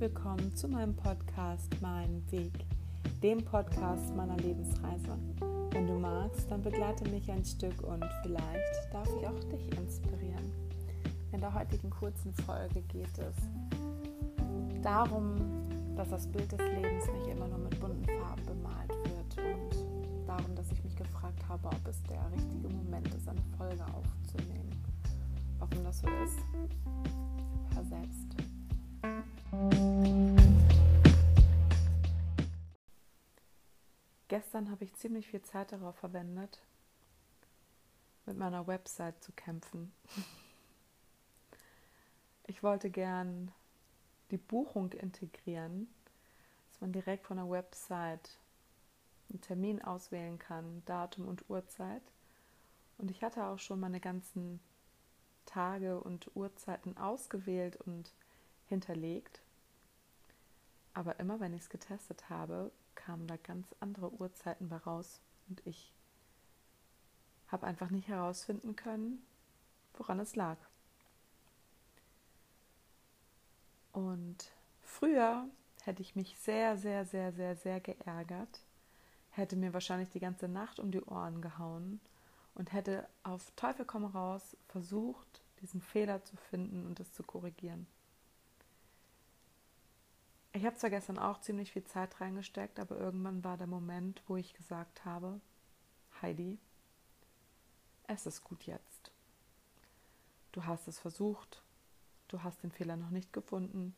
willkommen zu meinem Podcast Mein Weg, dem Podcast meiner Lebensreise. Wenn du magst, dann begleite mich ein Stück und vielleicht darf ich auch dich inspirieren. In der heutigen kurzen Folge geht es darum, dass das Bild des Lebens nicht immer nur mit bunten Farben bemalt wird und darum, dass ich mich gefragt habe, ob es der richtige Moment ist, eine Folge aufzunehmen. Warum das so ist, hör Gestern habe ich ziemlich viel Zeit darauf verwendet, mit meiner Website zu kämpfen. Ich wollte gern die Buchung integrieren, dass man direkt von der Website einen Termin auswählen kann, Datum und Uhrzeit. Und ich hatte auch schon meine ganzen Tage und Uhrzeiten ausgewählt und hinterlegt. Aber immer wenn ich es getestet habe, kamen da ganz andere Uhrzeiten bei raus und ich habe einfach nicht herausfinden können, woran es lag. Und früher hätte ich mich sehr, sehr, sehr, sehr, sehr geärgert, hätte mir wahrscheinlich die ganze Nacht um die Ohren gehauen und hätte auf Teufel komm raus versucht, diesen Fehler zu finden und es zu korrigieren. Ich habe zwar gestern auch ziemlich viel Zeit reingesteckt, aber irgendwann war der Moment, wo ich gesagt habe, Heidi, es ist gut jetzt. Du hast es versucht, du hast den Fehler noch nicht gefunden.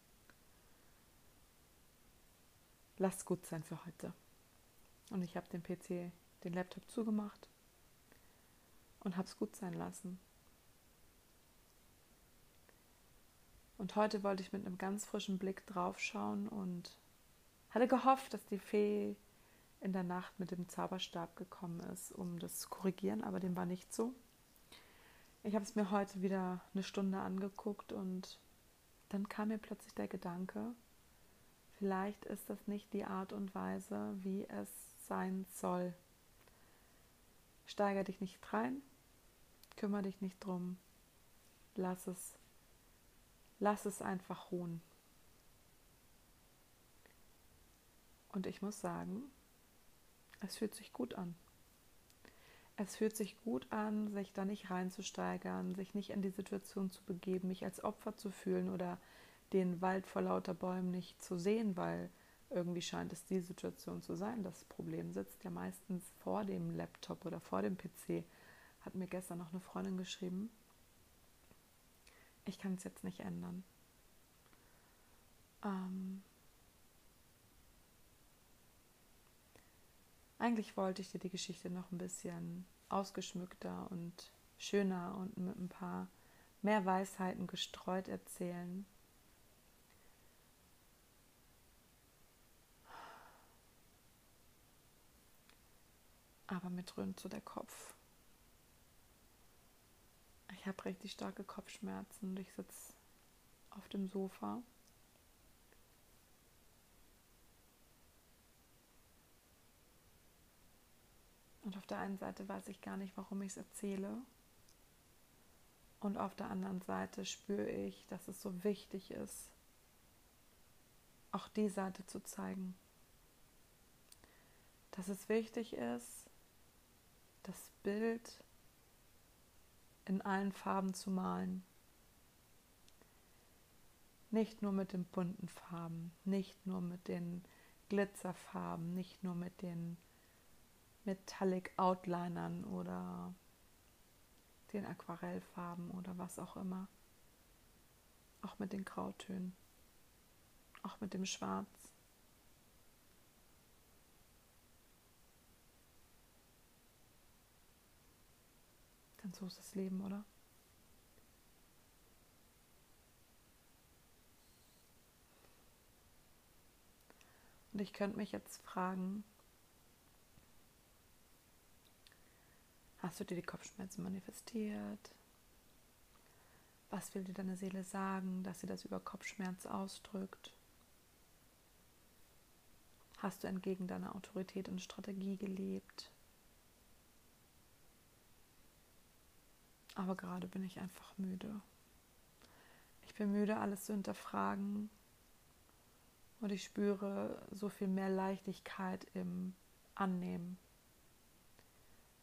Lass gut sein für heute. Und ich habe den PC, den Laptop zugemacht und habe es gut sein lassen. Und heute wollte ich mit einem ganz frischen Blick draufschauen und hatte gehofft, dass die Fee in der Nacht mit dem Zauberstab gekommen ist, um das zu korrigieren, aber dem war nicht so. Ich habe es mir heute wieder eine Stunde angeguckt und dann kam mir plötzlich der Gedanke, vielleicht ist das nicht die Art und Weise, wie es sein soll. Steiger dich nicht rein, kümmere dich nicht drum, lass es lass es einfach ruhen. Und ich muss sagen, es fühlt sich gut an. Es fühlt sich gut an, sich da nicht reinzusteigern, sich nicht in die Situation zu begeben, mich als Opfer zu fühlen oder den Wald vor lauter Bäumen nicht zu sehen, weil irgendwie scheint es die Situation zu sein. Das Problem sitzt ja meistens vor dem Laptop oder vor dem PC. Hat mir gestern noch eine Freundin geschrieben, ich kann es jetzt nicht ändern. Ähm eigentlich wollte ich dir die Geschichte noch ein bisschen ausgeschmückter und schöner und mit ein paar mehr Weisheiten gestreut erzählen. Aber mir dröhnt so der Kopf. Ich habe richtig starke Kopfschmerzen und ich sitze auf dem Sofa. Und auf der einen Seite weiß ich gar nicht, warum ich es erzähle. Und auf der anderen Seite spüre ich, dass es so wichtig ist, auch die Seite zu zeigen. Dass es wichtig ist, das Bild in allen Farben zu malen. Nicht nur mit den bunten Farben, nicht nur mit den Glitzerfarben, nicht nur mit den Metallic Outlinern oder den Aquarellfarben oder was auch immer. Auch mit den Grautönen, auch mit dem Schwarz. Denn so ist das Leben, oder? Und ich könnte mich jetzt fragen, hast du dir die Kopfschmerzen manifestiert? Was will dir deine Seele sagen, dass sie das über Kopfschmerz ausdrückt? Hast du entgegen deiner Autorität und Strategie gelebt? Aber gerade bin ich einfach müde. Ich bin müde, alles zu hinterfragen Und ich spüre so viel mehr Leichtigkeit im Annehmen.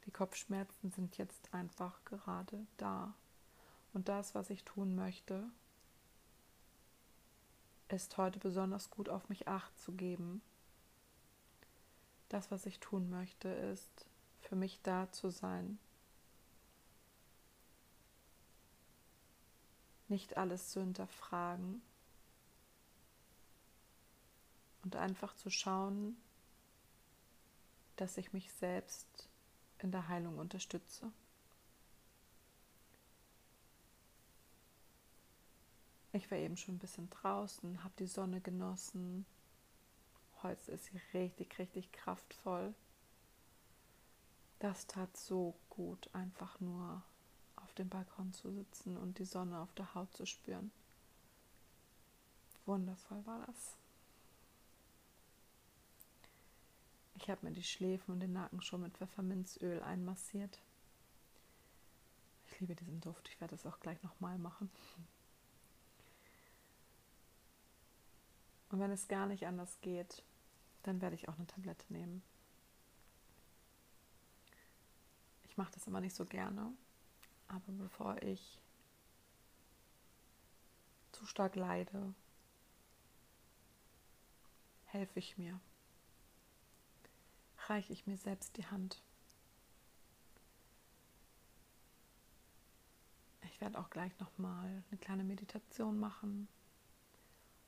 Die Kopfschmerzen sind jetzt einfach gerade da. Und das, was ich tun möchte, ist heute besonders gut auf mich acht zu geben. Das, was ich tun möchte, ist für mich da zu sein. Nicht alles zu hinterfragen, und einfach zu schauen, dass ich mich selbst in der Heilung unterstütze. Ich war eben schon ein bisschen draußen, habe die Sonne genossen. Heute ist sie richtig, richtig kraftvoll. Das tat so gut, einfach nur dem Balkon zu sitzen und die Sonne auf der Haut zu spüren. Wundervoll war das. Ich habe mir die Schläfen und den Nacken schon mit Pfefferminzöl einmassiert. Ich liebe diesen Duft. Ich werde das auch gleich nochmal machen. Und wenn es gar nicht anders geht, dann werde ich auch eine Tablette nehmen. Ich mache das immer nicht so gerne, aber bevor ich zu stark leide, helfe ich mir reiche ich mir selbst die Hand. Ich werde auch gleich nochmal eine kleine Meditation machen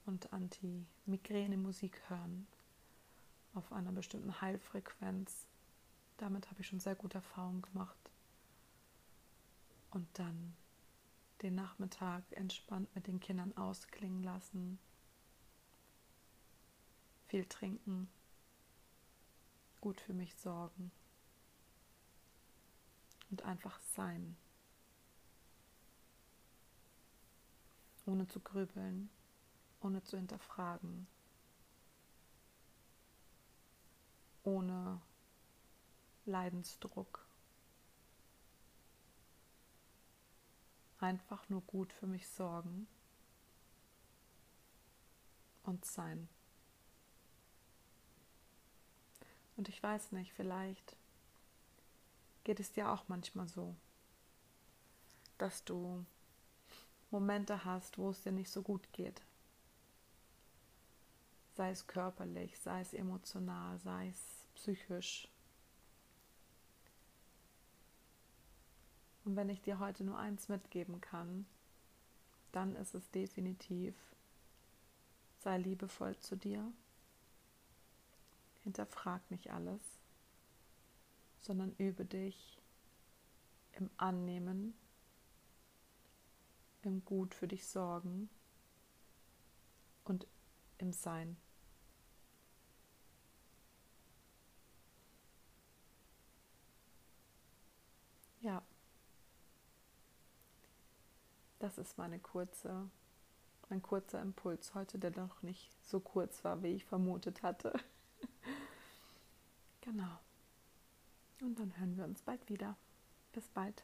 und Anti-Migräne-Musik hören auf einer bestimmten Heilfrequenz. Damit habe ich schon sehr gute Erfahrungen gemacht. Und dann den Nachmittag entspannt mit den Kindern ausklingen lassen. Viel trinken gut für mich sorgen und einfach sein, ohne zu grübeln, ohne zu hinterfragen, ohne Leidensdruck. Einfach nur gut für mich sorgen und sein. Und ich weiß nicht, vielleicht geht es dir auch manchmal so, dass du Momente hast, wo es dir nicht so gut geht. Sei es körperlich, sei es emotional, sei es psychisch. Und wenn ich dir heute nur eins mitgeben kann, dann ist es definitiv, sei liebevoll zu dir hinterfrag nicht alles, sondern übe dich im Annehmen, im Gut für dich sorgen und im Sein. Ja, das ist meine kurze, mein kurzer Impuls heute, der noch nicht so kurz war, wie ich vermutet hatte. Genau. Und dann hören wir uns bald wieder. Bis bald.